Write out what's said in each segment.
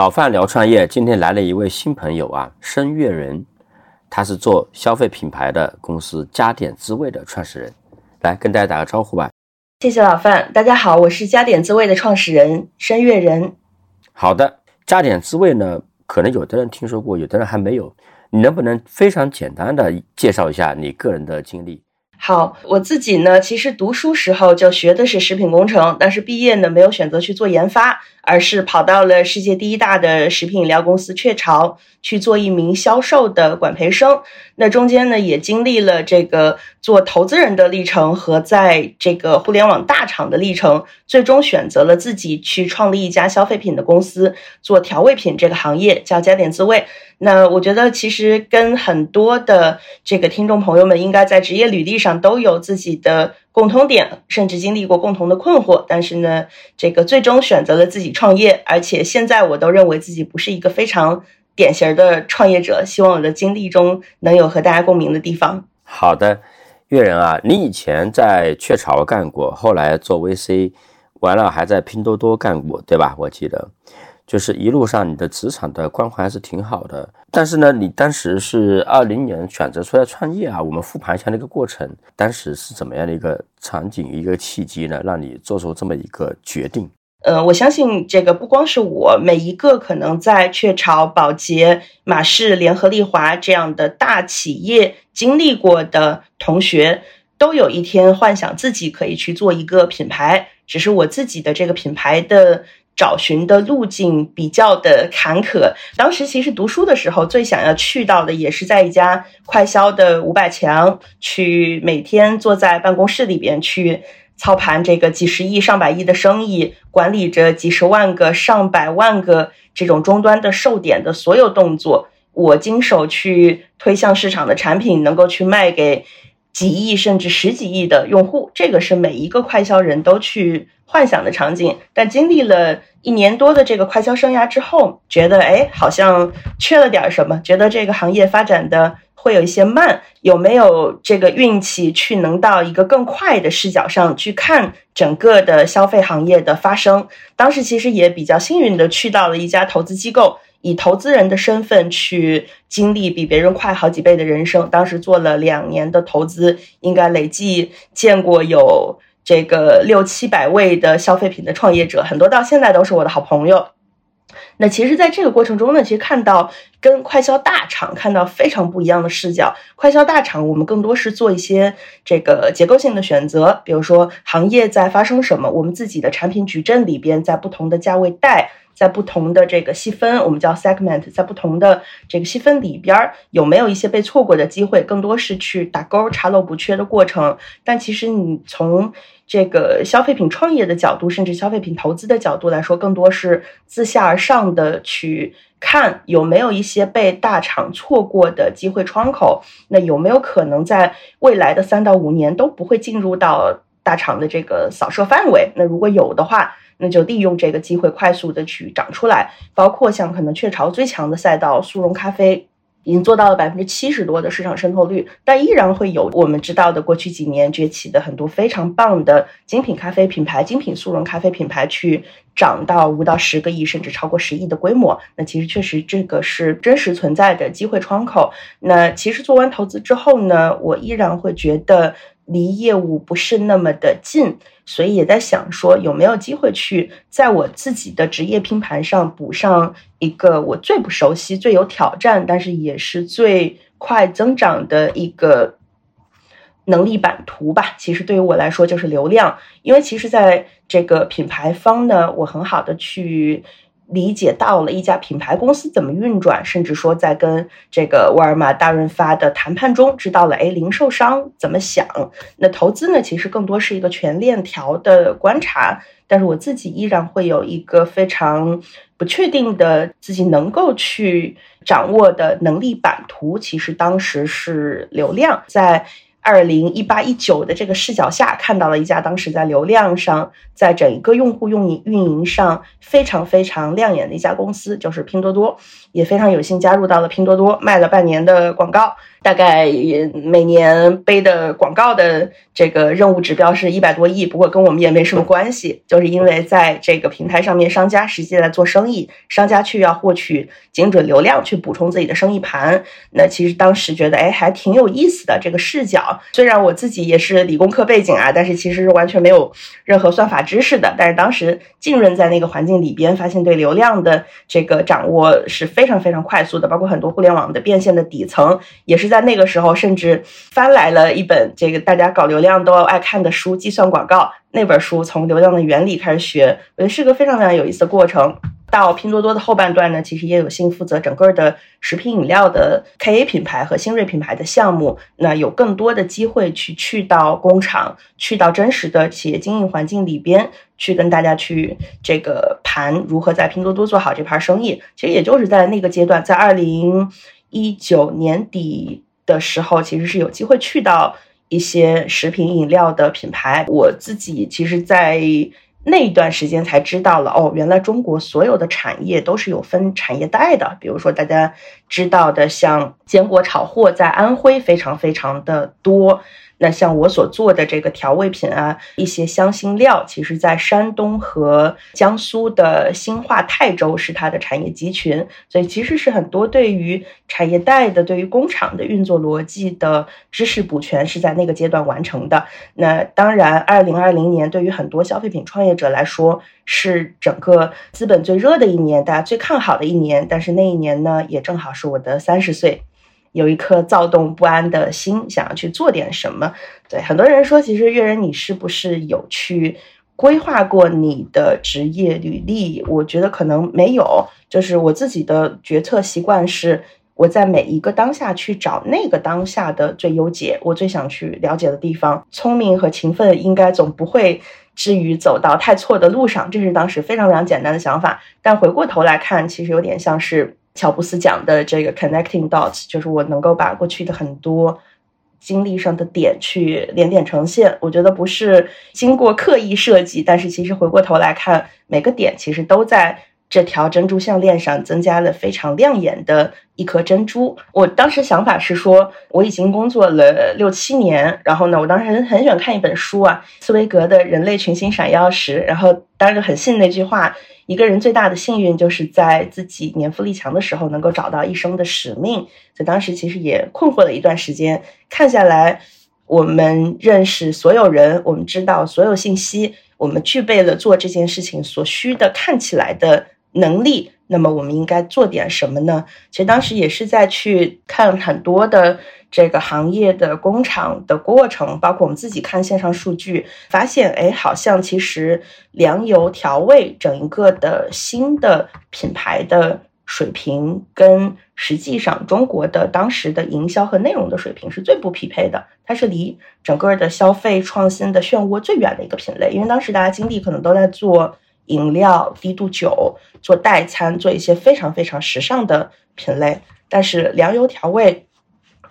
老范聊创业，今天来了一位新朋友啊，申月人，他是做消费品牌的公司加点滋味的创始人，来跟大家打个招呼吧。谢谢老范，大家好，我是加点滋味的创始人申月人。好的，加点滋味呢，可能有的人听说过，有的人还没有，你能不能非常简单的介绍一下你个人的经历？好，我自己呢，其实读书时候就学的是食品工程，但是毕业呢没有选择去做研发，而是跑到了世界第一大的食品饮料公司雀巢去做一名销售的管培生。那中间呢也经历了这个做投资人的历程和在这个互联网大厂的历程，最终选择了自己去创立一家消费品的公司，做调味品这个行业，叫加点滋味。那我觉得其实跟很多的这个听众朋友们应该在职业履历上都有自己的共通点，甚至经历过共同的困惑。但是呢，这个最终选择了自己创业，而且现在我都认为自己不是一个非常典型的创业者。希望我的经历中能有和大家共鸣的地方。好的，月人啊，你以前在雀巢干过，后来做 VC，完了还在拼多多干过，对吧？我记得。就是一路上你的职场的光环还是挺好的，但是呢，你当时是二零年选择出来创业啊。我们复盘一下那个过程，当时是怎么样的一个场景、一个契机呢，让你做出这么一个决定？呃，我相信这个不光是我，每一个可能在雀巢、宝洁、马氏、联合利华这样的大企业经历过的同学，都有一天幻想自己可以去做一个品牌，只是我自己的这个品牌的。找寻的路径比较的坎坷。当时其实读书的时候，最想要去到的也是在一家快销的五百强，去每天坐在办公室里边去操盘这个几十亿、上百亿的生意，管理着几十万个、上百万个这种终端的售点的所有动作。我经手去推向市场的产品，能够去卖给几亿甚至十几亿的用户，这个是每一个快销人都去。幻想的场景，但经历了一年多的这个快销生涯之后，觉得哎，好像缺了点什么，觉得这个行业发展的会有一些慢，有没有这个运气去能到一个更快的视角上去看整个的消费行业的发生？当时其实也比较幸运的去到了一家投资机构，以投资人的身份去经历比别人快好几倍的人生。当时做了两年的投资，应该累计见过有。这个六七百位的消费品的创业者，很多到现在都是我的好朋友。那其实，在这个过程中呢，其实看到跟快销大厂看到非常不一样的视角。快销大厂，我们更多是做一些这个结构性的选择，比如说行业在发生什么，我们自己的产品矩阵里边，在不同的价位带。在不同的这个细分，我们叫 segment，在不同的这个细分里边，有没有一些被错过的机会？更多是去打勾、查漏补缺的过程。但其实你从这个消费品创业的角度，甚至消费品投资的角度来说，更多是自下而上的去看有没有一些被大厂错过的机会窗口。那有没有可能在未来的三到五年都不会进入到大厂的这个扫射范围？那如果有的话，那就利用这个机会快速的去长出来，包括像可能雀巢最强的赛道速溶咖啡，已经做到了百分之七十多的市场渗透率，但依然会有我们知道的过去几年崛起的很多非常棒的精品咖啡品牌、精品速溶咖啡品牌去涨到五到十个亿甚至超过十亿的规模。那其实确实这个是真实存在的机会窗口。那其实做完投资之后呢，我依然会觉得。离业务不是那么的近，所以也在想说有没有机会去在我自己的职业拼盘上补上一个我最不熟悉、最有挑战，但是也是最快增长的一个能力版图吧。其实对于我来说就是流量，因为其实在这个品牌方呢，我很好的去。理解到了一家品牌公司怎么运转，甚至说在跟这个沃尔玛、大润发的谈判中，知道了哎，零售商怎么想。那投资呢，其实更多是一个全链条的观察。但是我自己依然会有一个非常不确定的自己能够去掌握的能力版图。其实当时是流量在。二零一八一九的这个视角下，看到了一家当时在流量上，在整个用户用营运营上非常非常亮眼的一家公司，就是拼多多，也非常有幸加入到了拼多多，卖了半年的广告。大概也每年背的广告的这个任务指标是一百多亿，不过跟我们也没什么关系，就是因为在这个平台上面，商家实际在做生意，商家去要获取精准流量去补充自己的生意盘。那其实当时觉得，哎，还挺有意思的这个视角。虽然我自己也是理工科背景啊，但是其实是完全没有任何算法知识的。但是当时浸润在那个环境里边，发现对流量的这个掌握是非常非常快速的，包括很多互联网的变现的底层也是。在那个时候，甚至翻来了一本这个大家搞流量都爱看的书《计算广告》那本书，从流量的原理开始学，我觉得是个非常非常有意思的过程。到拼多多的后半段呢，其实也有幸负责整个的食品饮料的 KA 品牌和新锐品牌的项目，那有更多的机会去去到工厂，去到真实的企业经营环境里边，去跟大家去这个盘如何在拼多多做好这盘生意。其实也就是在那个阶段，在二零。一九年底的时候，其实是有机会去到一些食品饮料的品牌。我自己其实，在那一段时间才知道了，哦，原来中国所有的产业都是有分产业带的。比如说大家知道的，像坚果炒货，在安徽非常非常的多。那像我所做的这个调味品啊，一些香辛料，其实在山东和江苏的兴化、泰州是它的产业集群，所以其实是很多对于产业带的、对于工厂的运作逻辑的知识补全是在那个阶段完成的。那当然，二零二零年对于很多消费品创业者来说是整个资本最热的一年，大家最看好的一年。但是那一年呢，也正好是我的三十岁。有一颗躁动不安的心，想要去做点什么。对很多人说，其实月人，你是不是有去规划过你的职业履历？我觉得可能没有。就是我自己的决策习惯是，我在每一个当下去找那个当下的最优解，我最想去了解的地方。聪明和勤奋应该总不会至于走到太错的路上，这是当时非常非常简单的想法。但回过头来看，其实有点像是。乔布斯讲的这个 connecting dots，就是我能够把过去的很多经历上的点去连点成线。我觉得不是经过刻意设计，但是其实回过头来看，每个点其实都在。这条珍珠项链上增加了非常亮眼的一颗珍珠。我当时想法是说，我已经工作了六七年，然后呢，我当时很很喜欢看一本书啊，茨威格的《人类群星闪耀时》，然后当时很信那句话：一个人最大的幸运就是在自己年富力强的时候能够找到一生的使命。在当时其实也困惑了一段时间，看下来，我们认识所有人，我们知道所有信息，我们具备了做这件事情所需的看起来的。能力，那么我们应该做点什么呢？其实当时也是在去看很多的这个行业的工厂的过程，包括我们自己看线上数据，发现，哎，好像其实粮油调味整一个的新的品牌的水平，跟实际上中国的当时的营销和内容的水平是最不匹配的，它是离整个的消费创新的漩涡最远的一个品类，因为当时大家精力可能都在做。饮料、低度酒、做代餐、做一些非常非常时尚的品类，但是粮油调味，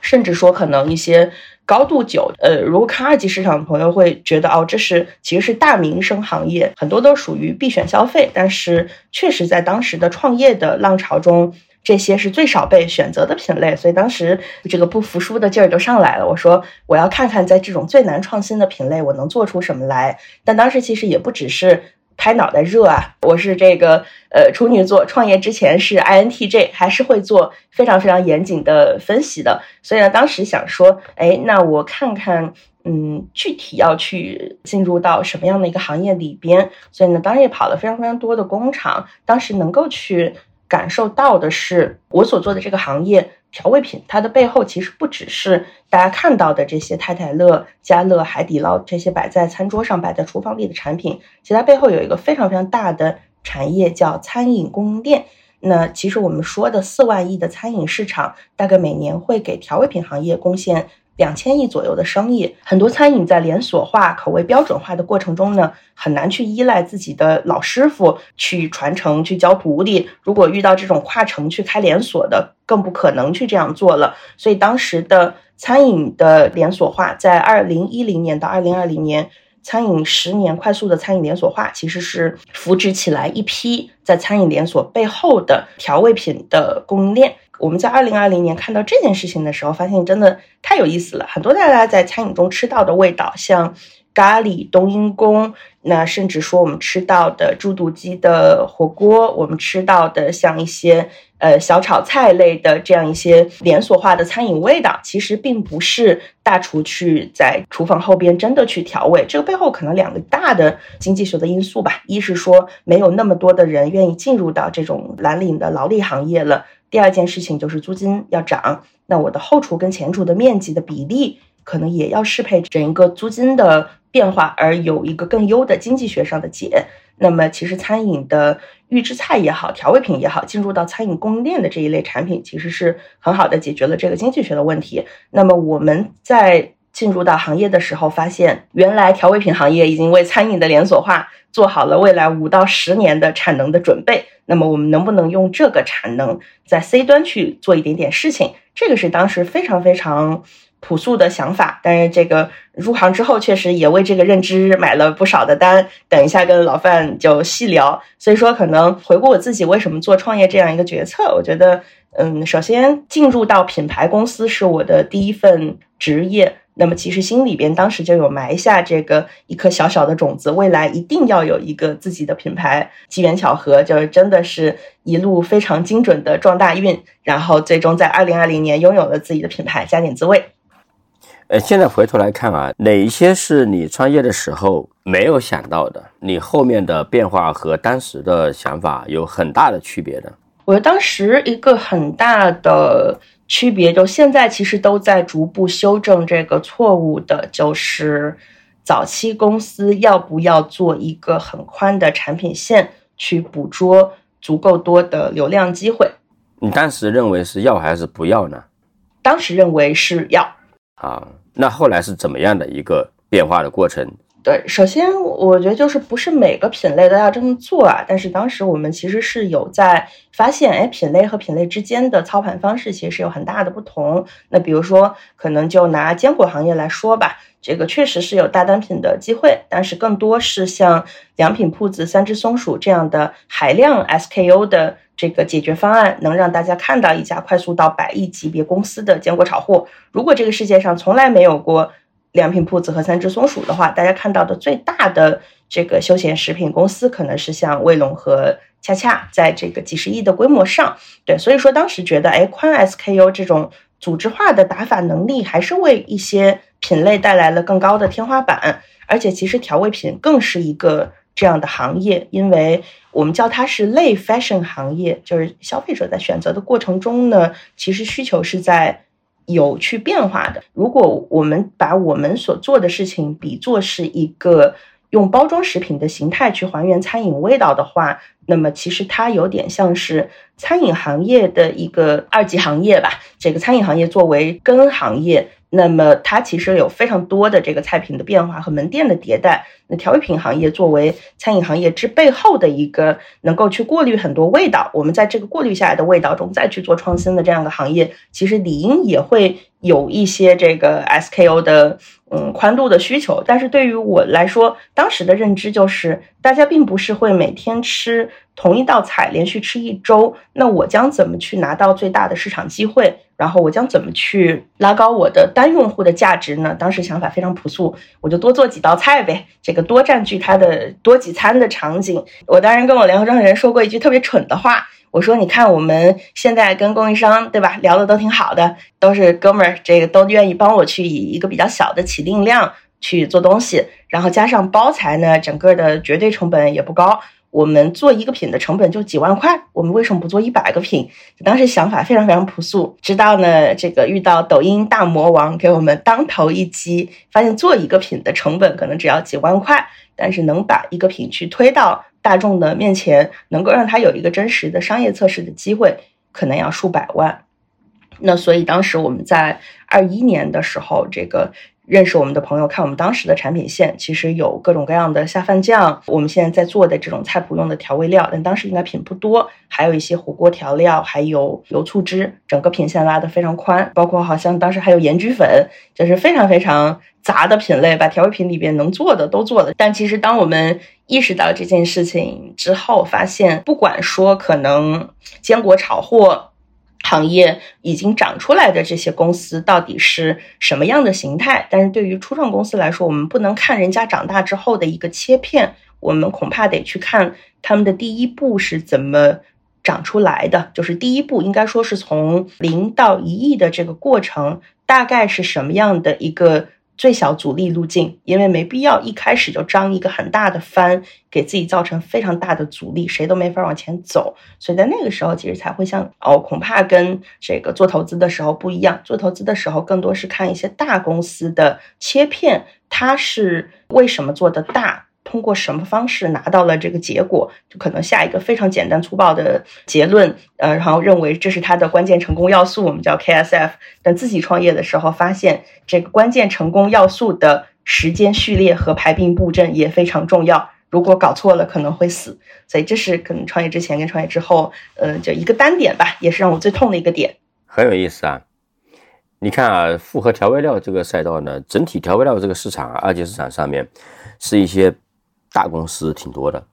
甚至说可能一些高度酒，呃，如果看二级市场的朋友会觉得，哦，这是其实是大民生行业，很多都属于必选消费，但是确实在当时的创业的浪潮中，这些是最少被选择的品类，所以当时这个不服输的劲儿就上来了。我说，我要看看在这种最难创新的品类，我能做出什么来。但当时其实也不只是。拍脑袋热啊！我是这个呃处女座，创业之前是 INTJ，还是会做非常非常严谨的分析的。所以呢，当时想说，哎，那我看看，嗯，具体要去进入到什么样的一个行业里边。所以呢，当时也跑了非常非常多的工厂，当时能够去感受到的是，我所做的这个行业。调味品，它的背后其实不只是大家看到的这些太太乐、家乐、海底捞这些摆在餐桌上、摆在厨房里的产品，其实它背后有一个非常非常大的产业，叫餐饮供应链。那其实我们说的四万亿的餐饮市场，大概每年会给调味品行业贡献。两千亿左右的生意，很多餐饮在连锁化、口味标准化的过程中呢，很难去依赖自己的老师傅去传承、去教徒弟。如果遇到这种跨城去开连锁的，更不可能去这样做了。所以当时的餐饮的连锁化，在二零一零年到二零二零年，餐饮十年快速的餐饮连锁化，其实是扶植起来一批在餐饮连锁背后的调味品的供应链。我们在二零二零年看到这件事情的时候，发现真的太有意思了。很多大家在餐饮中吃到的味道，像咖喱、冬阴功。那甚至说，我们吃到的猪肚鸡的火锅，我们吃到的像一些呃小炒菜类的这样一些连锁化的餐饮味道，其实并不是大厨去在厨房后边真的去调味。这个背后可能两个大的经济学的因素吧：一是说没有那么多的人愿意进入到这种蓝领的劳力行业了；第二件事情就是租金要涨，那我的后厨跟前厨的面积的比例可能也要适配整一个租金的。变化而有一个更优的经济学上的解，那么其实餐饮的预制菜也好，调味品也好，进入到餐饮供应链的这一类产品，其实是很好的解决了这个经济学的问题。那么我们在进入到行业的时候，发现原来调味品行业已经为餐饮的连锁化做好了未来五到十年的产能的准备。那么我们能不能用这个产能在 C 端去做一点点事情？这个是当时非常非常。朴素的想法，但是这个入行之后，确实也为这个认知买了不少的单。等一下跟老范就细聊。所以说，可能回顾我自己为什么做创业这样一个决策，我觉得，嗯，首先进入到品牌公司是我的第一份职业。那么其实心里边当时就有埋下这个一颗小小的种子，未来一定要有一个自己的品牌。机缘巧合，就是真的是一路非常精准的撞大运，然后最终在二零二零年拥有了自己的品牌加点滋味。呃，现在回头来看啊，哪一些是你创业的时候没有想到的？你后面的变化和当时的想法有很大的区别的。我当时一个很大的区别，就现在其实都在逐步修正这个错误的，就是早期公司要不要做一个很宽的产品线，去捕捉足够多的流量机会？你当时认为是要还是不要呢？当时认为是要。啊。那后来是怎么样的一个变化的过程？对，首先我觉得就是不是每个品类都要这么做啊。但是当时我们其实是有在发现，哎，品类和品类之间的操盘方式其实是有很大的不同。那比如说，可能就拿坚果行业来说吧，这个确实是有大单品的机会，但是更多是像良品铺子、三只松鼠这样的海量 SKU 的这个解决方案，能让大家看到一家快速到百亿级别公司的坚果炒货。如果这个世界上从来没有过。良品铺子和三只松鼠的话，大家看到的最大的这个休闲食品公司，可能是像卫龙和恰恰，在这个几十亿的规模上，对，所以说当时觉得，哎，宽 SKU 这种组织化的打法能力，还是为一些品类带来了更高的天花板，而且其实调味品更是一个这样的行业，因为我们叫它是类 fashion 行业，就是消费者在选择的过程中呢，其实需求是在。有去变化的。如果我们把我们所做的事情比作是一个用包装食品的形态去还原餐饮味道的话，那么其实它有点像是餐饮行业的一个二级行业吧。这个餐饮行业作为根行业。那么它其实有非常多的这个菜品的变化和门店的迭代。那调味品行业作为餐饮行业之背后的一个能够去过滤很多味道，我们在这个过滤下来的味道中再去做创新的这样的行业，其实理应也会有一些这个 S K O 的嗯宽度的需求。但是对于我来说，当时的认知就是大家并不是会每天吃同一道菜，连续吃一周。那我将怎么去拿到最大的市场机会？然后我将怎么去拉高我的单用户的价值呢？当时想法非常朴素，我就多做几道菜呗，这个多占据它的多几餐的场景。我当然跟我联合创始人说过一句特别蠢的话，我说：“你看我们现在跟供应商对吧，聊的都挺好的，都是哥们儿，这个都愿意帮我去以一个比较小的起订量去做东西，然后加上包材呢，整个的绝对成本也不高。”我们做一个品的成本就几万块，我们为什么不做一百个品？当时想法非常非常朴素。直到呢，这个遇到抖音大魔王给我们当头一击，发现做一个品的成本可能只要几万块，但是能把一个品去推到大众的面前，能够让他有一个真实的商业测试的机会，可能要数百万。那所以当时我们在二一年的时候，这个。认识我们的朋友看我们当时的产品线，其实有各种各样的下饭酱，我们现在在做的这种菜谱用的调味料，但当时应该品不多，还有一些火锅调料，还有油醋汁，整个品线拉得非常宽，包括好像当时还有盐焗粉，就是非常非常杂的品类，把调味品里边能做的都做了。但其实当我们意识到这件事情之后，发现不管说可能坚果炒货。行业已经长出来的这些公司到底是什么样的形态？但是对于初创公司来说，我们不能看人家长大之后的一个切片，我们恐怕得去看他们的第一步是怎么长出来的。就是第一步应该说是从零到一亿的这个过程，大概是什么样的一个？最小阻力路径，因为没必要一开始就张一个很大的帆，给自己造成非常大的阻力，谁都没法往前走。所以在那个时候，其实才会像哦，恐怕跟这个做投资的时候不一样。做投资的时候，更多是看一些大公司的切片，它是为什么做的大。通过什么方式拿到了这个结果，就可能下一个非常简单粗暴的结论，呃，然后认为这是他的关键成功要素，我们叫 KSF。等自己创业的时候，发现这个关键成功要素的时间序列和排兵布阵也非常重要。如果搞错了，可能会死。所以这是可能创业之前跟创业之后，呃，就一个单点吧，也是让我最痛的一个点。很有意思啊！你看啊，复合调味料这个赛道呢，整体调味料这个市场啊，二级市场上面是一些。大公司挺多的，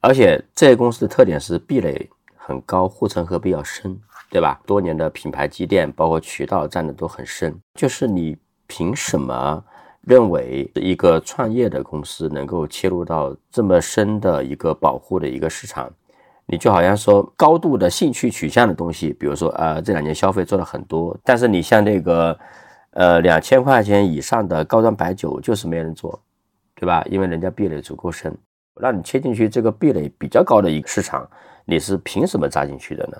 而且这些公司的特点是壁垒很高，护城河比较深，对吧？多年的品牌积淀，包括渠道占的都很深。就是你凭什么认为一个创业的公司能够切入到这么深的一个保护的一个市场？你就好像说高度的兴趣取向的东西，比如说呃这两年消费做了很多，但是你像那个呃两千块钱以上的高端白酒就是没人做。对吧？因为人家壁垒足够深，让你切进去这个壁垒比较高的一个市场，你是凭什么扎进去的呢？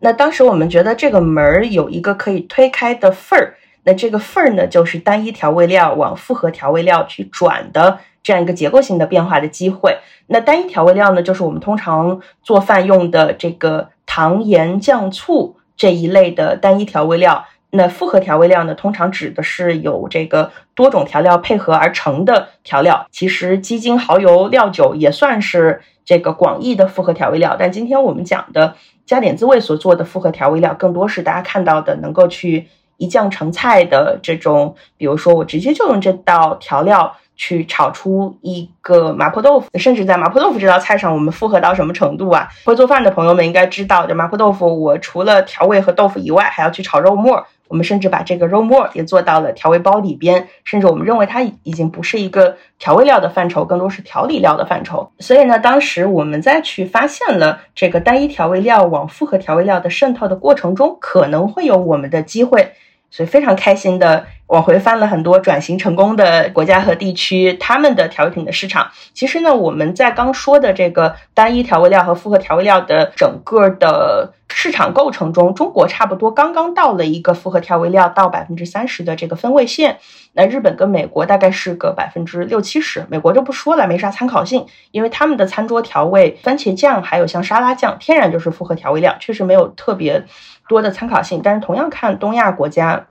那当时我们觉得这个门儿有一个可以推开的缝儿，那这个缝儿呢，就是单一调味料往复合调味料去转的这样一个结构性的变化的机会。那单一调味料呢，就是我们通常做饭用的这个糖、盐、酱、醋这一类的单一调味料。那复合调味料呢，通常指的是有这个多种调料配合而成的调料。其实鸡精、蚝油、料酒也算是这个广义的复合调味料。但今天我们讲的加点滋味所做的复合调味料，更多是大家看到的能够去一酱成菜的这种，比如说我直接就用这道调料。去炒出一个麻婆豆腐，甚至在麻婆豆腐这道菜上，我们复合到什么程度啊？会做饭的朋友们应该知道，这麻婆豆腐我除了调味和豆腐以外，还要去炒肉末。我们甚至把这个肉末也做到了调味包里边，甚至我们认为它已经不是一个调味料的范畴，更多是调理料的范畴。所以呢，当时我们在去发现了这个单一调味料往复合调味料的渗透的过程中，可能会有我们的机会。所以非常开心的往回翻了很多转型成功的国家和地区，他们的调味品的市场。其实呢，我们在刚说的这个单一调味料和复合调味料的整个的市场构成中，中国差不多刚刚到了一个复合调味料到百分之三十的这个分位线。那日本跟美国大概是个百分之六七十，美国就不说了，没啥参考性，因为他们的餐桌调味，番茄酱还有像沙拉酱，天然就是复合调味料，确实没有特别。多的参考性，但是同样看东亚国家，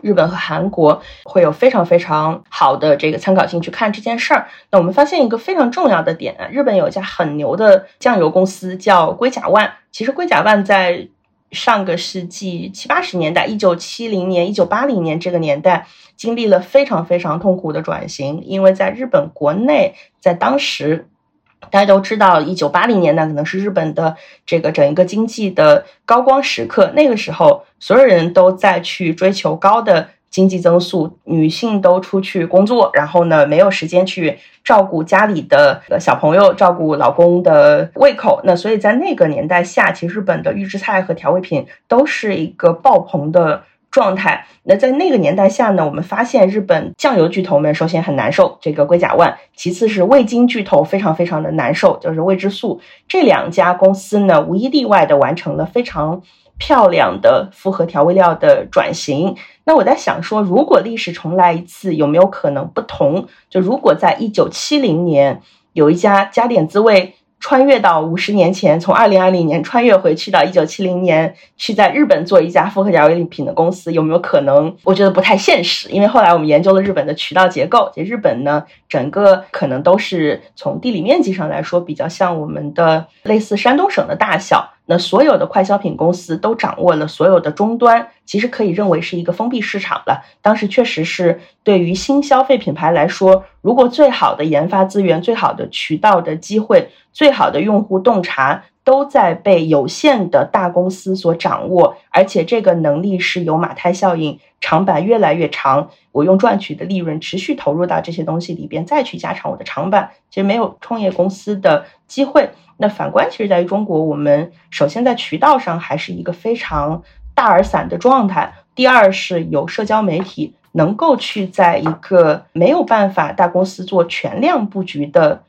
日本和韩国会有非常非常好的这个参考性去看这件事儿。那我们发现一个非常重要的点，日本有一家很牛的酱油公司叫龟甲万。其实龟甲万在上个世纪七八十年代，一九七零年、一九八零年这个年代，经历了非常非常痛苦的转型，因为在日本国内，在当时。大家都知道，一九八零年代可能是日本的这个整一个经济的高光时刻。那个时候，所有人都在去追求高的经济增速，女性都出去工作，然后呢，没有时间去照顾家里的小朋友，照顾老公的胃口。那所以在那个年代下，其实日本的预制菜和调味品都是一个爆棚的。状态。那在那个年代下呢，我们发现日本酱油巨头们首先很难受，这个龟甲万；其次是味精巨头非常非常的难受，就是味之素。这两家公司呢，无一例外的完成了非常漂亮的复合调味料的转型。那我在想说，如果历史重来一次，有没有可能不同？就如果在一九七零年有一家加点滋味。穿越到五十年前，从二零二零年穿越回去到一九七零年，去在日本做一家复合调味品的公司，有没有可能？我觉得不太现实，因为后来我们研究了日本的渠道结构，这日本呢，整个可能都是从地理面积上来说，比较像我们的类似山东省的大小。那所有的快消品公司都掌握了所有的终端，其实可以认为是一个封闭市场了。当时确实是对于新消费品牌来说，如果最好的研发资源、最好的渠道的机会、最好的用户洞察都在被有限的大公司所掌握，而且这个能力是有马太效应，长板越来越长，我用赚取的利润持续投入到这些东西里边，再去加长我的长板，其实没有创业公司的机会。那反观，其实在于中国，我们首先在渠道上还是一个非常大而散的状态。第二是有社交媒体能够去在一个没有办法大公司做全量布局的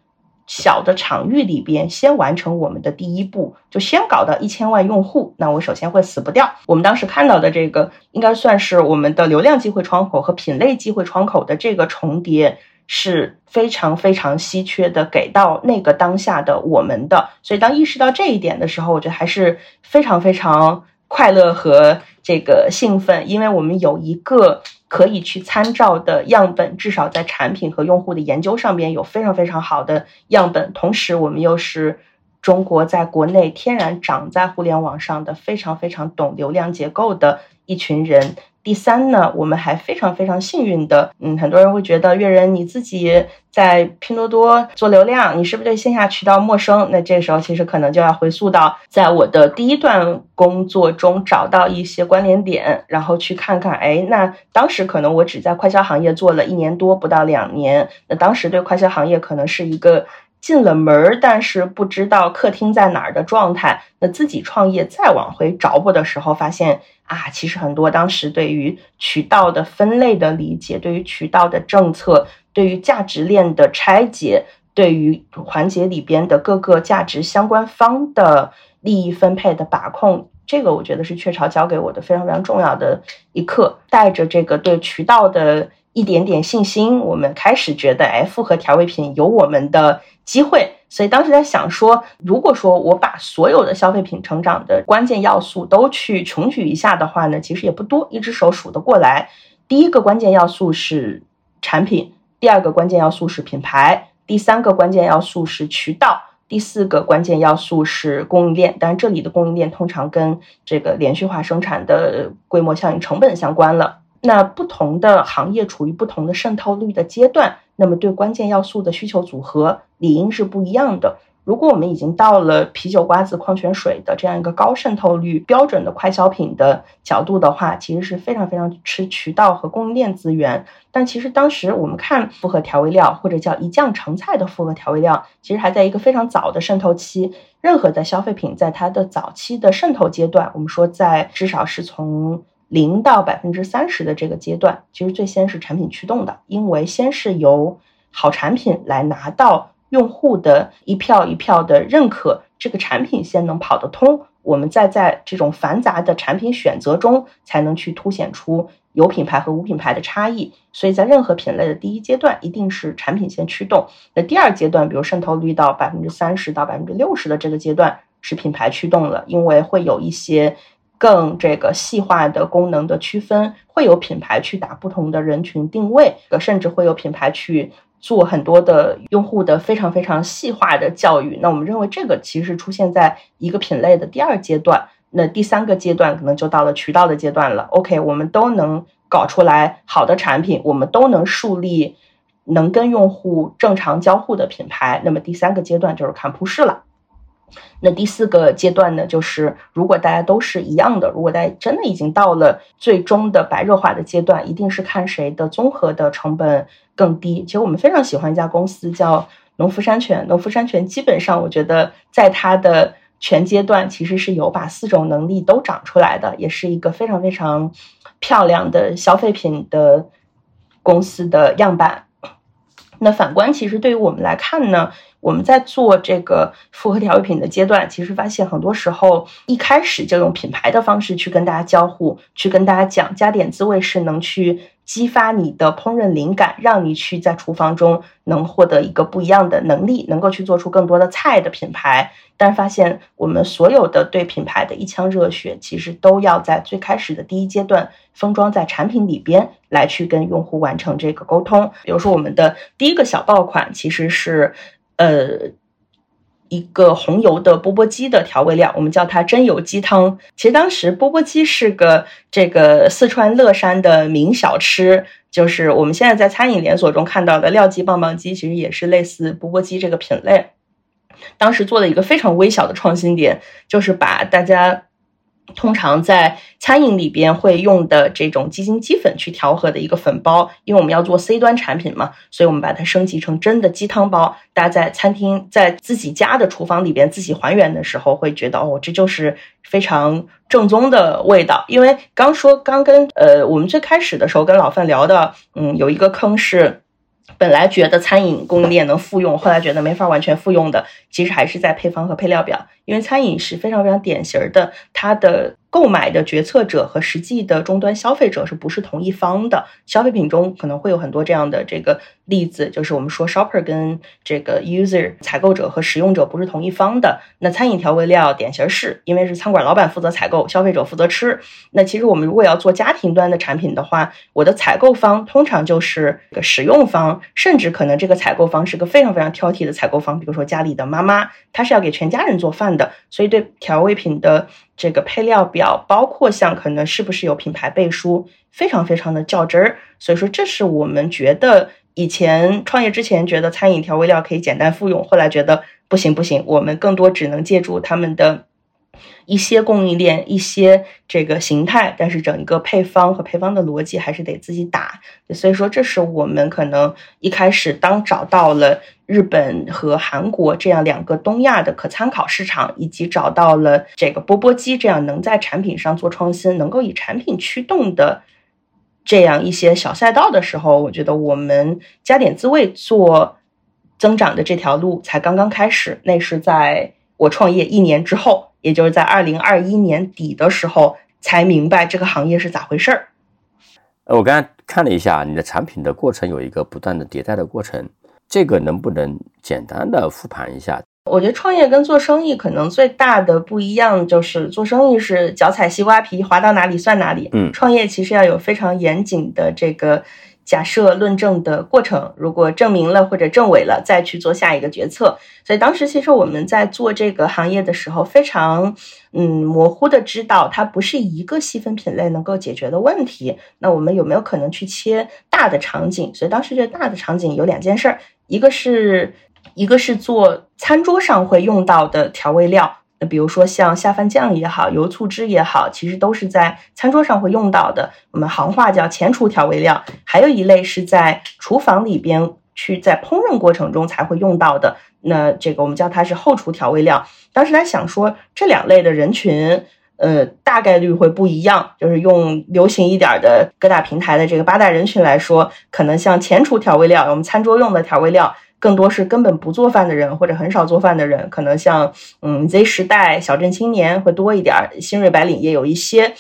小的场域里边，先完成我们的第一步，就先搞到一千万用户。那我首先会死不掉。我们当时看到的这个，应该算是我们的流量机会窗口和品类机会窗口的这个重叠。是非常非常稀缺的，给到那个当下的我们的。所以当意识到这一点的时候，我觉得还是非常非常快乐和这个兴奋，因为我们有一个可以去参照的样本，至少在产品和用户的研究上边有非常非常好的样本。同时，我们又是中国在国内天然长在互联网上的非常非常懂流量结构的一群人。第三呢，我们还非常非常幸运的，嗯，很多人会觉得悦人你自己在拼多多做流量，你是不是对线下渠道陌生？那这时候其实可能就要回溯到在我的第一段工作中找到一些关联点，然后去看看，哎，那当时可能我只在快销行业做了一年多，不到两年，那当时对快销行业可能是一个。进了门儿，但是不知道客厅在哪儿的状态。那自己创业再往回找补的时候，发现啊，其实很多当时对于渠道的分类的理解，对于渠道的政策，对于价值链的拆解，对于环节里边的各个价值相关方的利益分配的把控，这个我觉得是雀巢教给我的非常非常重要的一课。带着这个对渠道的一点点信心，我们开始觉得，哎，复合调味品有我们的。机会，所以当时在想说，如果说我把所有的消费品成长的关键要素都去穷举一下的话呢，其实也不多，一只手数得过来。第一个关键要素是产品，第二个关键要素是品牌，第三个关键要素是渠道，第四个关键要素是供应链。当然，这里的供应链通常跟这个连续化生产的规模效应、成本相关了。那不同的行业处于不同的渗透率的阶段，那么对关键要素的需求组合理应是不一样的。如果我们已经到了啤酒、瓜子、矿泉水的这样一个高渗透率标准的快消品的角度的话，其实是非常非常吃渠道和供应链资源。但其实当时我们看复合调味料或者叫一酱成菜的复合调味料，其实还在一个非常早的渗透期。任何的消费品在它的早期的渗透阶段，我们说在至少是从。零到百分之三十的这个阶段，其实最先是产品驱动的，因为先是由好产品来拿到用户的一票一票的认可，这个产品先能跑得通，我们再在这种繁杂的产品选择中，才能去凸显出有品牌和无品牌的差异。所以在任何品类的第一阶段，一定是产品先驱动。那第二阶段，比如渗透率到百分之三十到百分之六十的这个阶段，是品牌驱动了，因为会有一些。更这个细化的功能的区分，会有品牌去打不同的人群定位，甚至会有品牌去做很多的用户的非常非常细化的教育。那我们认为这个其实出现在一个品类的第二阶段，那第三个阶段可能就到了渠道的阶段了。OK，我们都能搞出来好的产品，我们都能树立能跟用户正常交互的品牌。那么第三个阶段就是看铺市了。那第四个阶段呢，就是如果大家都是一样的，如果大家真的已经到了最终的白热化的阶段，一定是看谁的综合的成本更低。其实我们非常喜欢一家公司叫农夫山泉，农夫山泉基本上我觉得在它的全阶段其实是有把四种能力都长出来的，也是一个非常非常漂亮的消费品的公司的样板。那反观，其实对于我们来看呢，我们在做这个复合调味品的阶段，其实发现很多时候一开始就用品牌的方式去跟大家交互，去跟大家讲加点滋味是能去激发你的烹饪灵感，让你去在厨房中能获得一个不一样的能力，能够去做出更多的菜的品牌。但是发现，我们所有的对品牌的一腔热血，其实都要在最开始的第一阶段封装在产品里边，来去跟用户完成这个沟通。比如说，我们的第一个小爆款其实是，呃。一个红油的钵钵鸡的调味料，我们叫它真油鸡汤。其实当时钵钵鸡是个这个四川乐山的名小吃，就是我们现在在餐饮连锁中看到的料鸡、棒棒鸡，其实也是类似钵钵鸡这个品类。当时做了一个非常微小的创新点，就是把大家。通常在餐饮里边会用的这种鸡精鸡粉去调和的一个粉包，因为我们要做 C 端产品嘛，所以我们把它升级成真的鸡汤包。大家在餐厅在自己家的厨房里边自己还原的时候，会觉得哦，这就是非常正宗的味道。因为刚说刚跟呃我们最开始的时候跟老范聊的，嗯，有一个坑是。本来觉得餐饮供应链能复用，后来觉得没法完全复用的，其实还是在配方和配料表，因为餐饮是非常非常典型的，它的。购买的决策者和实际的终端消费者是不是同一方的？消费品中可能会有很多这样的这个例子，就是我们说 shopper 跟这个 user 采购者和使用者不是同一方的。那餐饮调味料典型是因为是餐馆老板负责采购，消费者负责吃。那其实我们如果要做家庭端的产品的话，我的采购方通常就是个使用方，甚至可能这个采购方是个非常非常挑剔的采购方，比如说家里的妈妈，她是要给全家人做饭的，所以对调味品的。这个配料表包括像可能是不是有品牌背书，非常非常的较真儿。所以说，这是我们觉得以前创业之前觉得餐饮调味料可以简单复用，后来觉得不行不行，我们更多只能借助他们的。一些供应链，一些这个形态，但是整一个配方和配方的逻辑还是得自己打。所以说，这是我们可能一开始当找到了日本和韩国这样两个东亚的可参考市场，以及找到了这个钵钵鸡这样能在产品上做创新，能够以产品驱动的这样一些小赛道的时候，我觉得我们加点滋味做增长的这条路才刚刚开始。那是在我创业一年之后。也就是在二零二一年底的时候，才明白这个行业是咋回事儿。呃，我刚才看了一下你的产品的过程，有一个不断的迭代的过程，这个能不能简单的复盘一下？我觉得创业跟做生意可能最大的不一样，就是做生意是脚踩西瓜皮，滑到哪里算哪里。嗯，创业其实要有非常严谨的这个。假设论证的过程，如果证明了或者证伪了，再去做下一个决策。所以当时其实我们在做这个行业的时候，非常嗯模糊的知道它不是一个细分品类能够解决的问题。那我们有没有可能去切大的场景？所以当时这大的场景有两件事儿，一个是一个是做餐桌上会用到的调味料。比如说像下饭酱也好，油醋汁也好，其实都是在餐桌上会用到的。我们行话叫前厨调味料。还有一类是在厨房里边去在烹饪过程中才会用到的。那这个我们叫它是后厨调味料。当时在想说这两类的人群，呃，大概率会不一样。就是用流行一点的各大平台的这个八大人群来说，可能像前厨调味料，我们餐桌用的调味料。更多是根本不做饭的人，或者很少做饭的人，可能像嗯 Z 时代、小镇青年会多一点儿，新锐白领也有一些。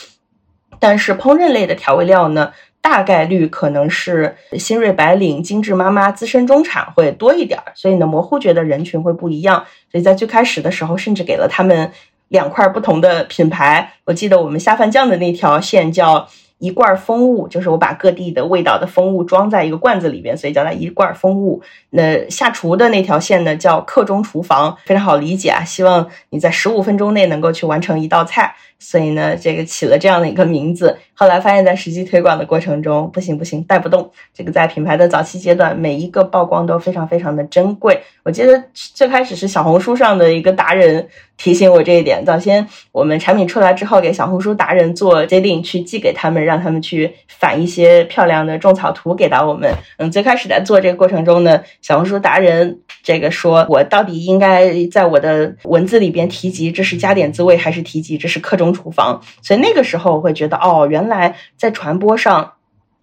但是烹饪类的调味料呢，大概率可能是新锐白领、精致妈妈、资深中产会多一点儿。所以呢，模糊觉得人群会不一样。所以在最开始的时候，甚至给了他们两块不同的品牌。我记得我们下饭酱的那条线叫。一罐风物，就是我把各地的味道的风物装在一个罐子里边，所以叫它一罐风物。那下厨的那条线呢，叫客中厨房，非常好理解啊。希望你在十五分钟内能够去完成一道菜，所以呢，这个起了这样的一个名字。后来发现，在实际推广的过程中，不行不行，带不动。这个在品牌的早期阶段，每一个曝光都非常非常的珍贵。我记得最开始是小红书上的一个达人提醒我这一点。早先我们产品出来之后，给小红书达人做 J link 去寄给他们。让他们去反一些漂亮的种草图给到我们。嗯，最开始在做这个过程中呢，小红书达人这个说我到底应该在我的文字里边提及这是加点滋味，还是提及这是克重中厨房？所以那个时候我会觉得，哦，原来在传播上，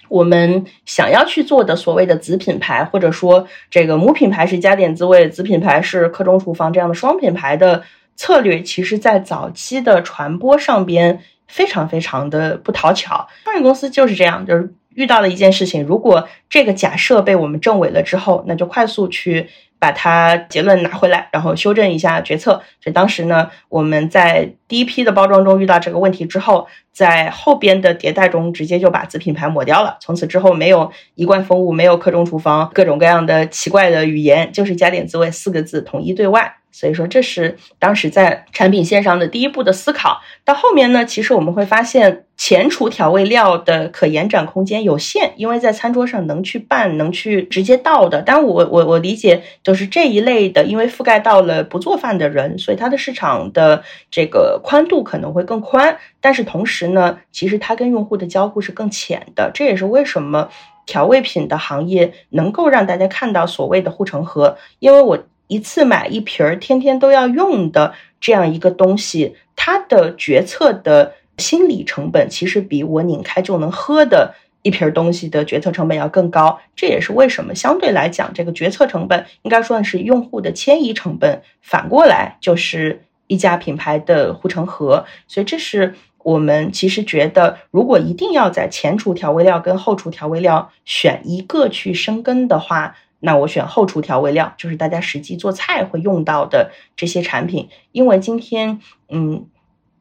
我们想要去做的所谓的子品牌，或者说这个母品牌是加点滋味，子品牌是客中厨房这样的双品牌的策略，其实在早期的传播上边。非常非常的不讨巧，创业公司就是这样，就是遇到了一件事情，如果这个假设被我们证伪了之后，那就快速去把它结论拿回来，然后修正一下决策。所以当时呢，我们在第一批的包装中遇到这个问题之后，在后边的迭代中直接就把子品牌抹掉了。从此之后，没有一罐风物，没有客中厨房，各种各样的奇怪的语言，就是加点滋味四个字统一对外。所以说，这是当时在产品线上的第一步的思考。到后面呢，其实我们会发现前厨调味料的可延展空间有限，因为在餐桌上能去拌、能去直接倒的。但我我我理解，就是这一类的，因为覆盖到了不做饭的人，所以它的市场的这个宽度可能会更宽。但是同时呢，其实它跟用户的交互是更浅的。这也是为什么调味品的行业能够让大家看到所谓的护城河，因为我。一次买一瓶儿，天天都要用的这样一个东西，它的决策的心理成本其实比我拧开就能喝的一瓶东西的决策成本要更高。这也是为什么相对来讲，这个决策成本应该说是用户的迁移成本，反过来就是一家品牌的护城河。所以这是我们其实觉得，如果一定要在前厨调味料跟后厨调味料选一个去生根的话。那我选后厨调味料，就是大家实际做菜会用到的这些产品，因为今天，嗯，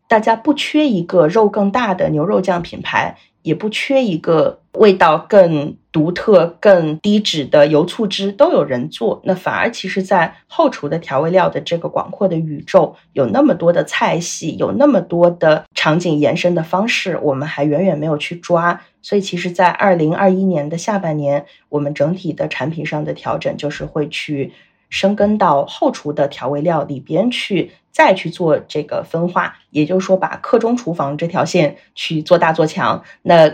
大家不缺一个肉更大的牛肉酱品牌。也不缺一个味道更独特、更低脂的油醋汁，都有人做。那反而其实，在后厨的调味料的这个广阔的宇宙，有那么多的菜系，有那么多的场景延伸的方式，我们还远远没有去抓。所以，其实，在二零二一年的下半年，我们整体的产品上的调整，就是会去深耕到后厨的调味料里边去。再去做这个分化，也就是说，把客中厨房这条线去做大做强。那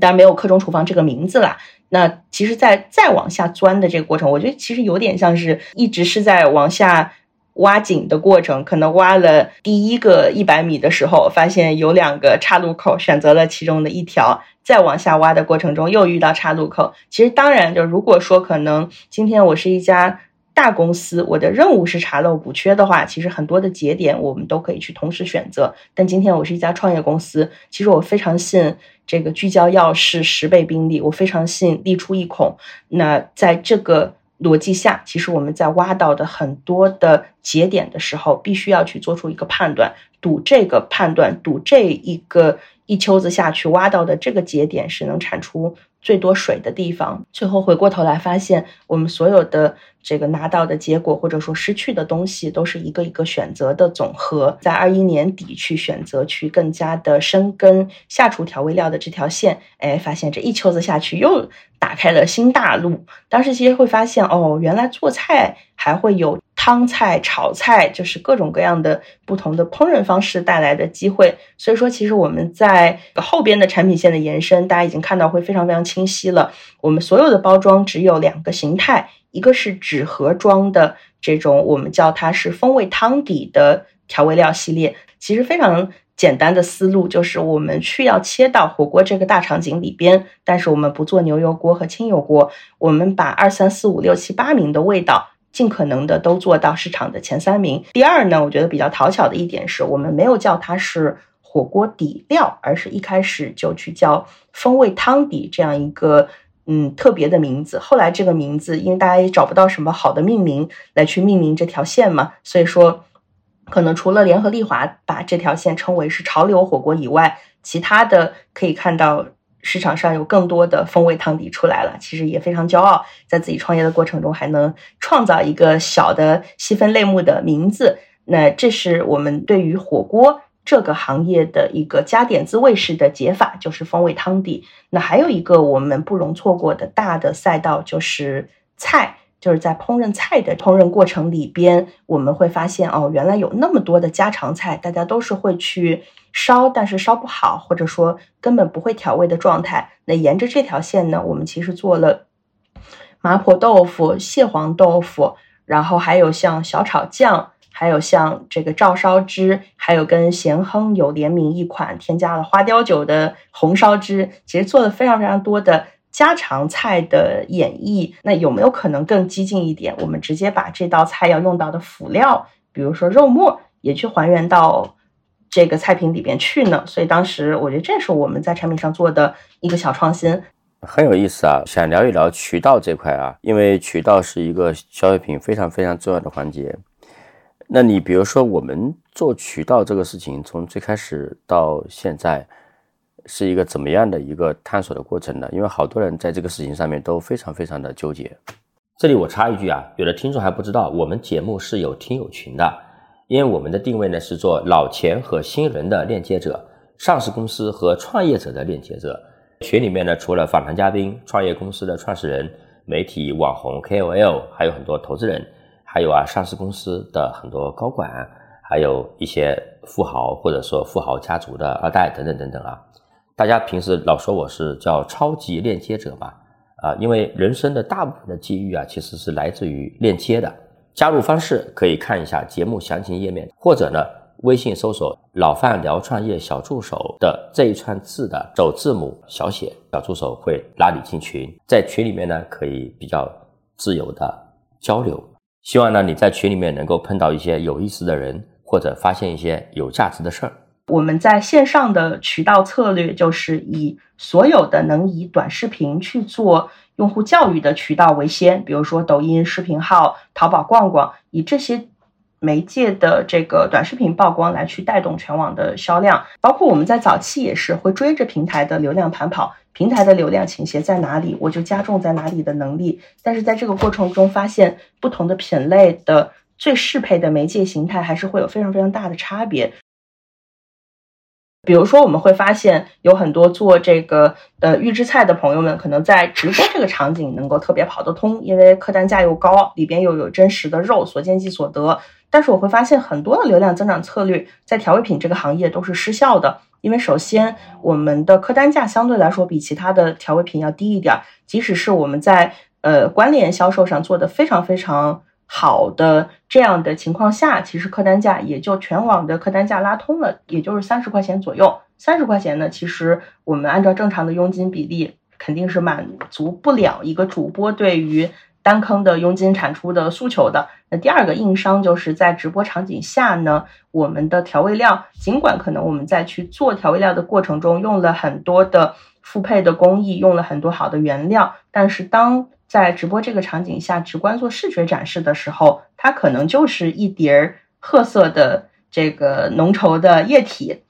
当然没有克中厨房这个名字了。那其实，在再往下钻的这个过程，我觉得其实有点像是一直是在往下挖井的过程。可能挖了第一个一百米的时候，发现有两个岔路口，选择了其中的一条。再往下挖的过程中，又遇到岔路口。其实，当然，就如果说可能，今天我是一家。大公司，我的任务是查漏补缺的话，其实很多的节点我们都可以去同时选择。但今天我是一家创业公司，其实我非常信这个聚焦要事十倍兵力，我非常信力出一孔。那在这个逻辑下，其实我们在挖到的很多的节点的时候，必须要去做出一个判断，赌这个判断，赌这一个一秋子下去挖到的这个节点是能产出。最多水的地方，最后回过头来发现，我们所有的这个拿到的结果，或者说失去的东西，都是一个一个选择的总和。在二一年底去选择去更加的深耕下厨调味料的这条线，哎，发现这一秋子下去又打开了新大陆。当时其实会发现，哦，原来做菜还会有。汤菜、炒菜，就是各种各样的不同的烹饪方式带来的机会。所以说，其实我们在后边的产品线的延伸，大家已经看到会非常非常清晰了。我们所有的包装只有两个形态，一个是纸盒装的这种，我们叫它是风味汤底的调味料系列。其实非常简单的思路就是，我们去要切到火锅这个大场景里边，但是我们不做牛油锅和清油锅，我们把二三四五六七八名的味道。尽可能的都做到市场的前三名。第二呢，我觉得比较讨巧的一点是我们没有叫它是火锅底料，而是一开始就去叫风味汤底这样一个嗯特别的名字。后来这个名字因为大家也找不到什么好的命名来去命名这条线嘛，所以说可能除了联合利华把这条线称为是潮流火锅以外，其他的可以看到。市场上有更多的风味汤底出来了，其实也非常骄傲，在自己创业的过程中还能创造一个小的细分类目的名字。那这是我们对于火锅这个行业的一个加点滋味式的解法，就是风味汤底。那还有一个我们不容错过的大的赛道就是菜。就是在烹饪菜的烹饪过程里边，我们会发现哦，原来有那么多的家常菜，大家都是会去烧，但是烧不好，或者说根本不会调味的状态。那沿着这条线呢，我们其实做了麻婆豆腐、蟹黄豆腐，然后还有像小炒酱，还有像这个照烧汁，还有跟咸亨有联名一款添加了花雕酒的红烧汁，其实做了非常非常多的。家常菜的演绎，那有没有可能更激进一点？我们直接把这道菜要用到的辅料，比如说肉末，也去还原到这个菜品里边去呢？所以当时我觉得这是我们在产品上做的一个小创新，很有意思啊。想聊一聊渠道这块啊，因为渠道是一个消费品非常非常重要的环节。那你比如说我们做渠道这个事情，从最开始到现在。是一个怎么样的一个探索的过程呢？因为好多人在这个事情上面都非常非常的纠结。这里我插一句啊，有的听众还不知道，我们节目是有听友群的，因为我们的定位呢是做老钱和新人的链接者，上市公司和创业者的链接者。群里面呢，除了访谈嘉宾、创业公司的创始人、媒体网红 KOL，还有很多投资人，还有啊上市公司的很多高管，还有一些富豪或者说富豪家族的二代等等等等啊。大家平时老说我是叫超级链接者嘛，啊，因为人生的大部分的机遇啊，其实是来自于链接的。加入方式可以看一下节目详情页面，或者呢，微信搜索“老范聊创业小助手”的这一串字的首字母小写，小助手会拉你进群，在群里面呢，可以比较自由的交流。希望呢，你在群里面能够碰到一些有意思的人，或者发现一些有价值的事儿。我们在线上的渠道策略就是以所有的能以短视频去做用户教育的渠道为先，比如说抖音视频号、淘宝逛逛，以这些媒介的这个短视频曝光来去带动全网的销量。包括我们在早期也是会追着平台的流量盘跑，平台的流量倾斜在哪里，我就加重在哪里的能力。但是在这个过程中发现，不同的品类的最适配的媒介形态还是会有非常非常大的差别。比如说，我们会发现有很多做这个呃预制菜的朋友们，可能在直播这个场景能够特别跑得通，因为客单价又高，里边又有真实的肉，所见即所得。但是我会发现很多的流量增长策略在调味品这个行业都是失效的，因为首先我们的客单价相对来说比其他的调味品要低一点，即使是我们在呃关联销售上做的非常非常。好的，这样的情况下，其实客单价也就全网的客单价拉通了，也就是三十块钱左右。三十块钱呢，其实我们按照正常的佣金比例，肯定是满足不了一个主播对于单坑的佣金产出的诉求的。那第二个硬伤就是在直播场景下呢，我们的调味料，尽管可能我们在去做调味料的过程中用了很多的复配的工艺，用了很多好的原料，但是当在直播这个场景下，直观做视觉展示的时候，它可能就是一碟儿褐色的这个浓稠的液体。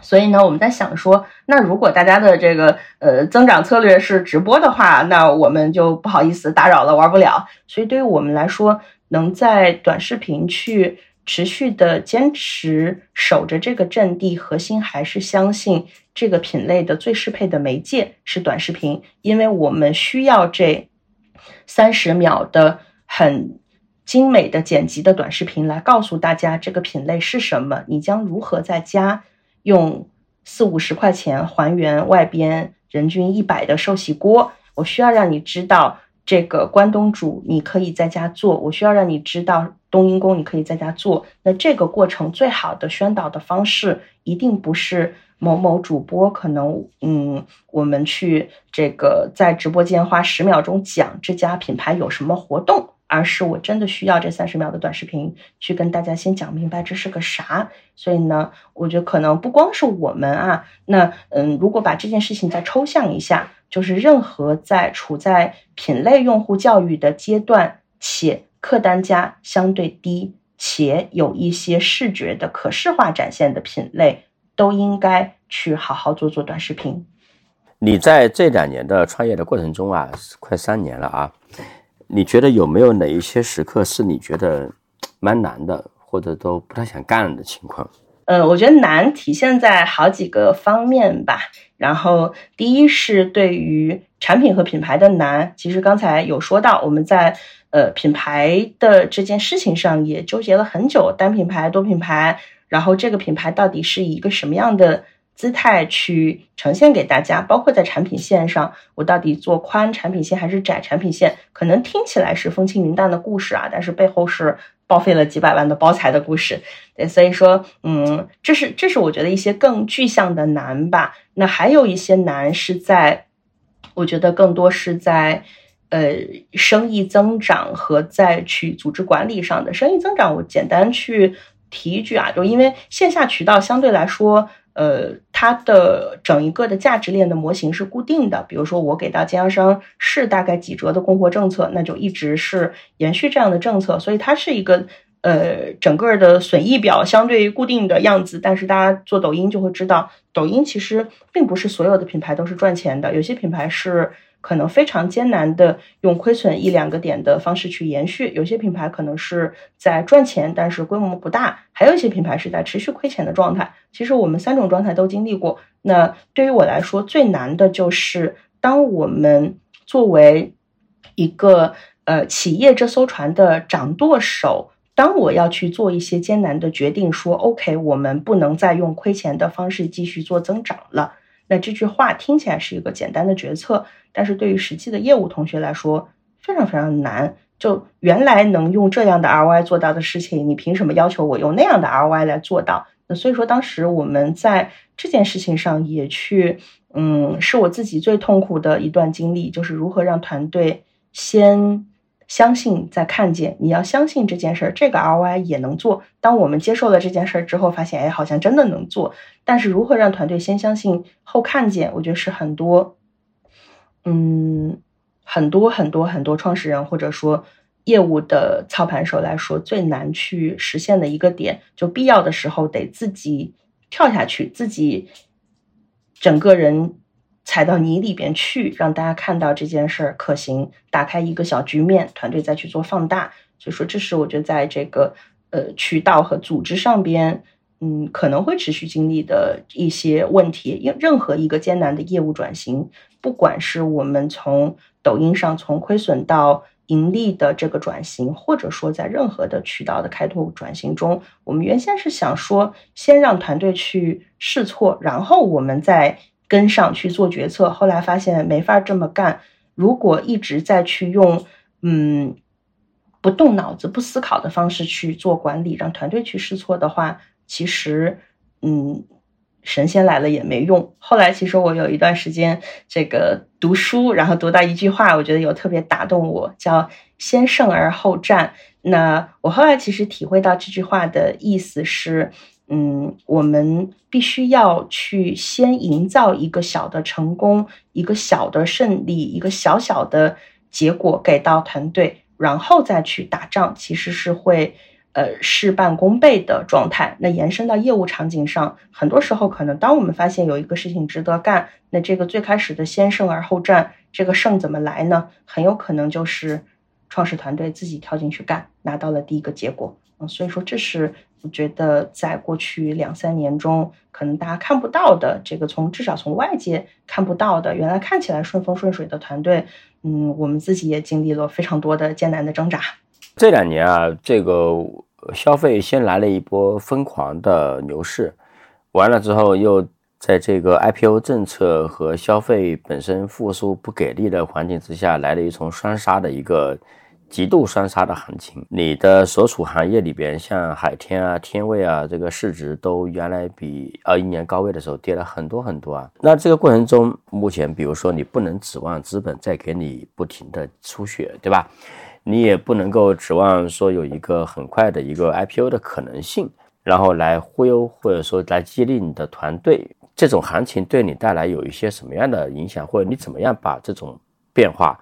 所以呢，我们在想说，那如果大家的这个呃增长策略是直播的话，那我们就不好意思打扰了，玩不了。所以对于我们来说，能在短视频去持续的坚持守着这个阵地，核心还是相信这个品类的最适配的媒介是短视频，因为我们需要这。三十秒的很精美的剪辑的短视频，来告诉大家这个品类是什么，你将如何在家用四五十块钱还原外边人均一百的寿喜锅。我需要让你知道这个关东煮你可以在家做，我需要让你知道冬阴功你可以在家做。那这个过程最好的宣导的方式，一定不是。某某主播可能，嗯，我们去这个在直播间花十秒钟讲这家品牌有什么活动，而是我真的需要这三十秒的短视频去跟大家先讲明白这是个啥。所以呢，我觉得可能不光是我们啊，那嗯，如果把这件事情再抽象一下，就是任何在处在品类用户教育的阶段，且客单价相对低，且有一些视觉的可视化展现的品类。都应该去好好做做短视频。你在这两年的创业的过程中啊，快三年了啊，你觉得有没有哪一些时刻是你觉得 蛮难的，或者都不太想干的情况？嗯，我觉得难体现在好几个方面吧。然后第一是对于产品和品牌的难，其实刚才有说到，我们在呃品牌的这件事情上也纠结了很久，单品牌、多品牌。然后这个品牌到底是一个什么样的姿态去呈现给大家？包括在产品线上，我到底做宽产品线还是窄产品线？可能听起来是风轻云淡的故事啊，但是背后是报废了几百万的包材的故事。对，所以说，嗯，这是这是我觉得一些更具象的难吧。那还有一些难是在，我觉得更多是在呃生意增长和在去组织管理上的生意增长。我简单去。提一句啊，就因为线下渠道相对来说，呃，它的整一个的价值链的模型是固定的。比如说，我给到经销商是大概几折的供货政策，那就一直是延续这样的政策，所以它是一个呃整个的损益表相对固定的样子。但是大家做抖音就会知道，抖音其实并不是所有的品牌都是赚钱的，有些品牌是。可能非常艰难的用亏损一两个点的方式去延续，有些品牌可能是在赚钱，但是规模不大；还有一些品牌是在持续亏钱的状态。其实我们三种状态都经历过。那对于我来说，最难的就是当我们作为一个呃企业这艘船的掌舵手，当我要去做一些艰难的决定，说 OK，我们不能再用亏钱的方式继续做增长了。这句话听起来是一个简单的决策。但是对于实际的业务同学来说，非常非常难。就原来能用这样的 ROI 做到的事情，你凭什么要求我用那样的 ROI 来做到？那所以说，当时我们在这件事情上也去，嗯，是我自己最痛苦的一段经历，就是如何让团队先相信再看见。你要相信这件事儿，这个 ROI 也能做。当我们接受了这件事儿之后，发现哎，好像真的能做。但是如何让团队先相信后看见，我觉得是很多。嗯，很多很多很多创始人或者说业务的操盘手来说，最难去实现的一个点，就必要的时候得自己跳下去，自己整个人踩到泥里边去，让大家看到这件事儿可行，打开一个小局面，团队再去做放大。所以说，这是我觉得在这个呃渠道和组织上边，嗯，可能会持续经历的一些问题。因任何一个艰难的业务转型。不管是我们从抖音上从亏损到盈利的这个转型，或者说在任何的渠道的开拓转型中，我们原先是想说，先让团队去试错，然后我们再跟上去做决策。后来发现没法这么干，如果一直在去用嗯不动脑子、不思考的方式去做管理，让团队去试错的话，其实嗯。神仙来了也没用。后来其实我有一段时间这个读书，然后读到一句话，我觉得有特别打动我，叫“先胜而后战”。那我后来其实体会到这句话的意思是，嗯，我们必须要去先营造一个小的成功，一个小的胜利，一个小小的结果给到团队，然后再去打仗，其实是会。呃，事半功倍的状态。那延伸到业务场景上，很多时候可能当我们发现有一个事情值得干，那这个最开始的先胜而后战，这个胜怎么来呢？很有可能就是创始团队自己跳进去干，拿到了第一个结果。嗯，所以说这是我觉得在过去两三年中，可能大家看不到的这个，从至少从外界看不到的，原来看起来顺风顺水的团队，嗯，我们自己也经历了非常多的艰难的挣扎。这两年啊，这个消费先来了一波疯狂的牛市，完了之后又在这个 IPO 政策和消费本身复苏不给力的环境之下，来了一重双杀的一个极度双杀的行情。你的所处行业里边，像海天啊、天味啊，这个市值都原来比二一年高位的时候跌了很多很多啊。那这个过程中，目前比如说你不能指望资本再给你不停的出血，对吧？你也不能够指望说有一个很快的一个 IPO 的可能性，然后来忽悠或者说来激励你的团队。这种行情对你带来有一些什么样的影响，或者你怎么样把这种变化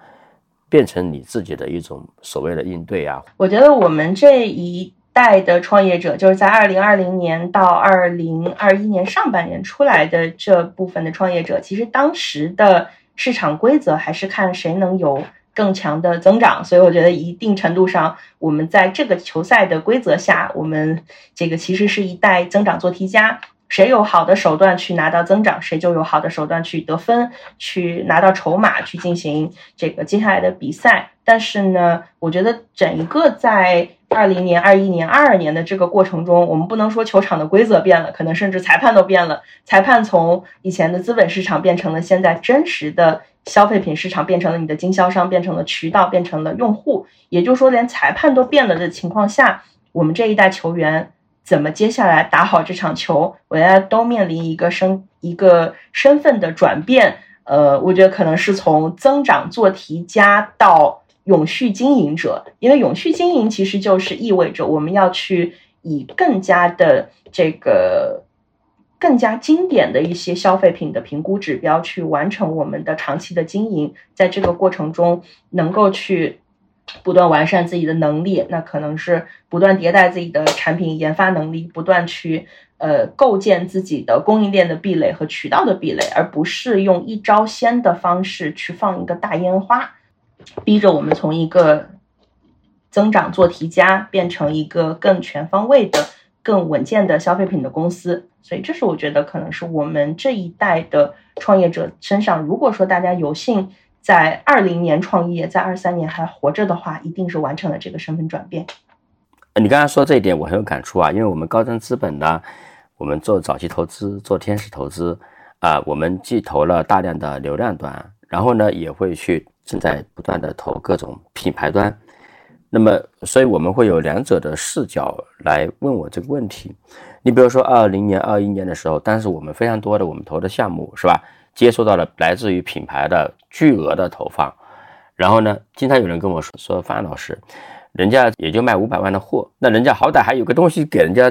变成你自己的一种所谓的应对啊？我觉得我们这一代的创业者，就是在二零二零年到二零二一年上半年出来的这部分的创业者，其实当时的市场规则还是看谁能有。更强的增长，所以我觉得一定程度上，我们在这个球赛的规则下，我们这个其实是一代增长做题家。谁有好的手段去拿到增长，谁就有好的手段去得分，去拿到筹码，去进行这个接下来的比赛。但是呢，我觉得整个在二零年、二一年、二二年的这个过程中，我们不能说球场的规则变了，可能甚至裁判都变了。裁判从以前的资本市场变成了现在真实的。消费品市场变成了你的经销商，变成了渠道，变成了用户。也就是说，连裁判都变了的情况下，我们这一代球员怎么接下来打好这场球？我觉得都面临一个身一个身份的转变。呃，我觉得可能是从增长做题家到永续经营者，因为永续经营其实就是意味着我们要去以更加的这个更加经典的一些消费品的评估指标去完成我们的长期的经营，在这个过程中能够去不断完善自己的能力，那可能是不断迭代自己的产品研发能力，不断去呃构建自己的供应链的壁垒和渠道的壁垒，而不是用一招鲜的方式去放一个大烟花，逼着我们从一个增长做题家变成一个更全方位的。更稳健的消费品的公司，所以这是我觉得可能是我们这一代的创业者身上，如果说大家有幸在二零年创业，在二三年还活着的话，一定是完成了这个身份转变。你刚才说这一点，我很有感触啊，因为我们高增资本呢，我们做早期投资，做天使投资啊，我们既投了大量的流量端，然后呢，也会去正在不断的投各种品牌端。那么，所以我们会有两者的视角来问我这个问题。你比如说，二零年、二一年的时候，当时我们非常多的我们投的项目是吧，接收到了来自于品牌的巨额的投放。然后呢，经常有人跟我说说，范老师，人家也就卖五百万的货，那人家好歹还有个东西给人家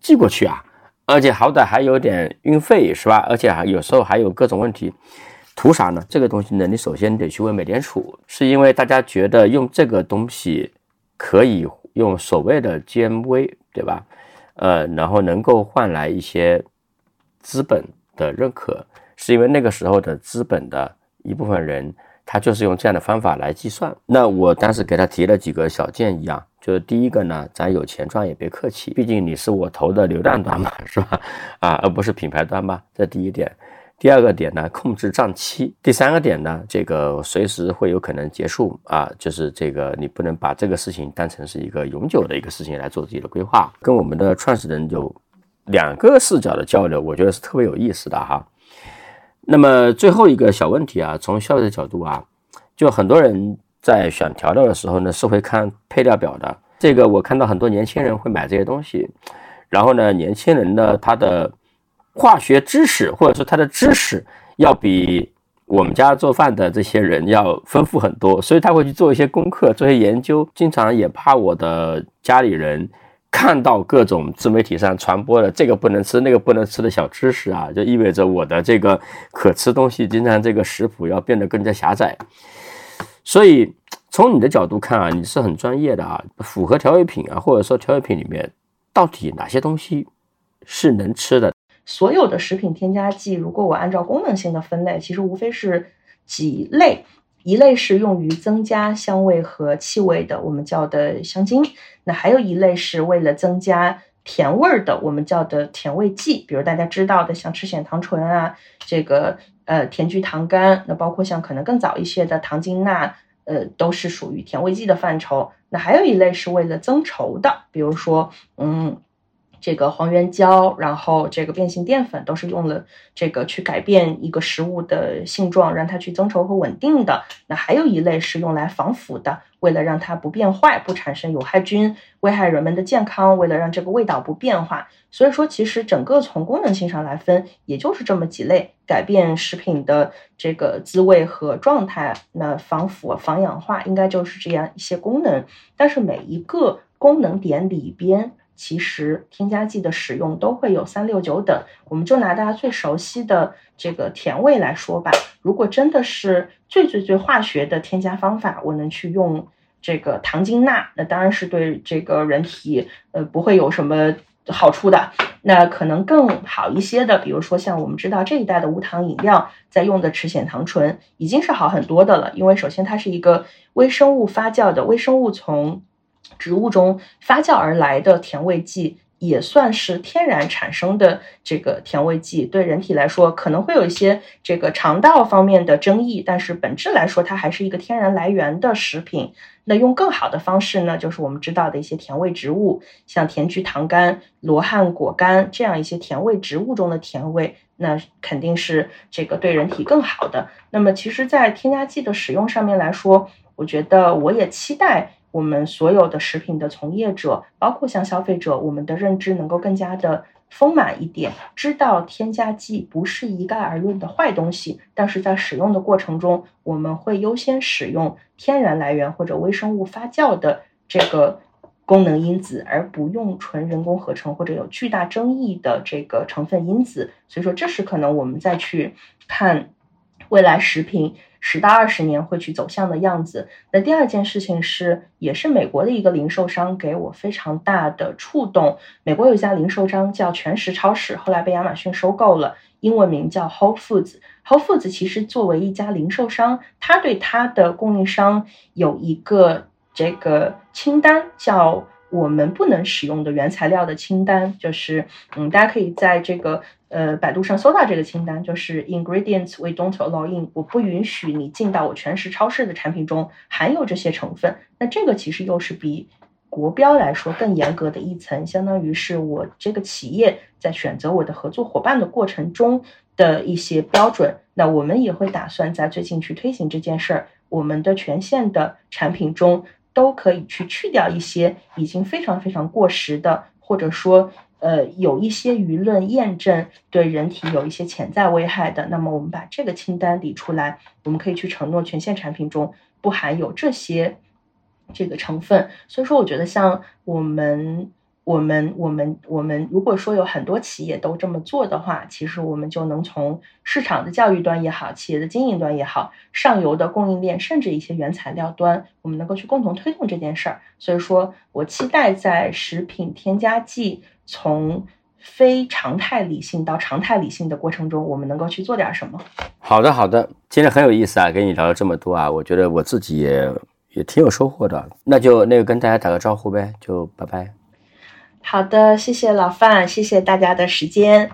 寄过去啊，而且好歹还有点运费是吧？而且还有时候还有各种问题。图啥呢？这个东西呢，你首先得去问美联储，是因为大家觉得用这个东西可以用所谓的 GMV，对吧？呃，然后能够换来一些资本的认可，是因为那个时候的资本的一部分人，他就是用这样的方法来计算。那我当时给他提了几个小建议啊，就是第一个呢，咱有钱赚也别客气，毕竟你是我投的流量端嘛，是吧？啊，而不是品牌端嘛，这第一点。第二个点呢，控制账期；第三个点呢，这个随时会有可能结束啊，就是这个你不能把这个事情当成是一个永久的一个事情来做自己的规划。跟我们的创始人有两个视角的交流，我觉得是特别有意思的哈。那么最后一个小问题啊，从消费者角度啊，就很多人在选调料的时候呢，是会看配料表的。这个我看到很多年轻人会买这些东西，然后呢，年轻人呢，他的。化学知识或者说他的知识要比我们家做饭的这些人要丰富很多，所以他会去做一些功课、做一些研究。经常也怕我的家里人看到各种自媒体上传播的这个不能吃、那个不能吃的小知识啊，就意味着我的这个可吃东西经常这个食谱要变得更加狭窄。所以从你的角度看啊，你是很专业的啊，符合调味品啊，或者说调味品里面到底哪些东西是能吃的？所有的食品添加剂，如果我按照功能性的分类，其实无非是几类：一类是用于增加香味和气味的，我们叫的香精；那还有一类是为了增加甜味儿的，我们叫的甜味剂。比如大家知道的，像赤藓糖醇啊，这个呃甜菊糖苷，那包括像可能更早一些的糖精钠，呃，都是属于甜味剂的范畴。那还有一类是为了增稠的，比如说嗯。这个黄原胶，然后这个变性淀粉都是用了这个去改变一个食物的性状，让它去增稠和稳定的。那还有一类是用来防腐的，为了让它不变坏、不产生有害菌，危害人们的健康，为了让这个味道不变化。所以说，其实整个从功能性上来分，也就是这么几类，改变食品的这个滋味和状态。那防腐、防氧化，应该就是这样一些功能。但是每一个功能点里边。其实添加剂的使用都会有三六九等，我们就拿大家最熟悉的这个甜味来说吧。如果真的是最最最化学的添加方法，我能去用这个糖精钠，那当然是对这个人体呃不会有什么好处的。那可能更好一些的，比如说像我们知道这一代的无糖饮料在用的赤藓糖醇，已经是好很多的了。因为首先它是一个微生物发酵的微生物从。植物中发酵而来的甜味剂，也算是天然产生的这个甜味剂。对人体来说，可能会有一些这个肠道方面的争议，但是本质来说，它还是一个天然来源的食品。那用更好的方式呢，就是我们知道的一些甜味植物，像甜菊糖苷、罗汉果苷这样一些甜味植物中的甜味，那肯定是这个对人体更好的。那么，其实，在添加剂的使用上面来说，我觉得我也期待。我们所有的食品的从业者，包括像消费者，我们的认知能够更加的丰满一点，知道添加剂不是一概而论的坏东西，但是在使用的过程中，我们会优先使用天然来源或者微生物发酵的这个功能因子，而不用纯人工合成或者有巨大争议的这个成分因子。所以说，这是可能我们再去看未来食品十到二十年会去走向的样子。那第二件事情是，也是美国的一个零售商给我非常大的触动。美国有一家零售商叫全食超市，后来被亚马逊收购了，英文名叫 Whole Foods。Whole Foods 其实作为一家零售商，它对它的供应商有一个。这个清单叫我们不能使用的原材料的清单，就是嗯，大家可以在这个呃百度上搜到这个清单，就是 ingredients we don't allow in，我不允许你进到我全食超市的产品中含有这些成分。那这个其实又是比国标来说更严格的一层，相当于是我这个企业在选择我的合作伙伴的过程中的一些标准。那我们也会打算在最近去推行这件事儿，我们的全线的产品中。都可以去去掉一些已经非常非常过时的，或者说呃有一些舆论验证对人体有一些潜在危害的。那么我们把这个清单理出来，我们可以去承诺全线产品中不含有这些这个成分。所以说，我觉得像我们。我们我们我们如果说有很多企业都这么做的话，其实我们就能从市场的教育端也好，企业的经营端也好，上游的供应链，甚至一些原材料端，我们能够去共同推动这件事儿。所以说我期待在食品添加剂从非常态理性到常态理性的过程中，我们能够去做点什么。好的，好的，今天很有意思啊，跟你聊了这么多啊，我觉得我自己也也挺有收获的。那就那个跟大家打个招呼呗，就拜拜。好的，谢谢老范，谢谢大家的时间。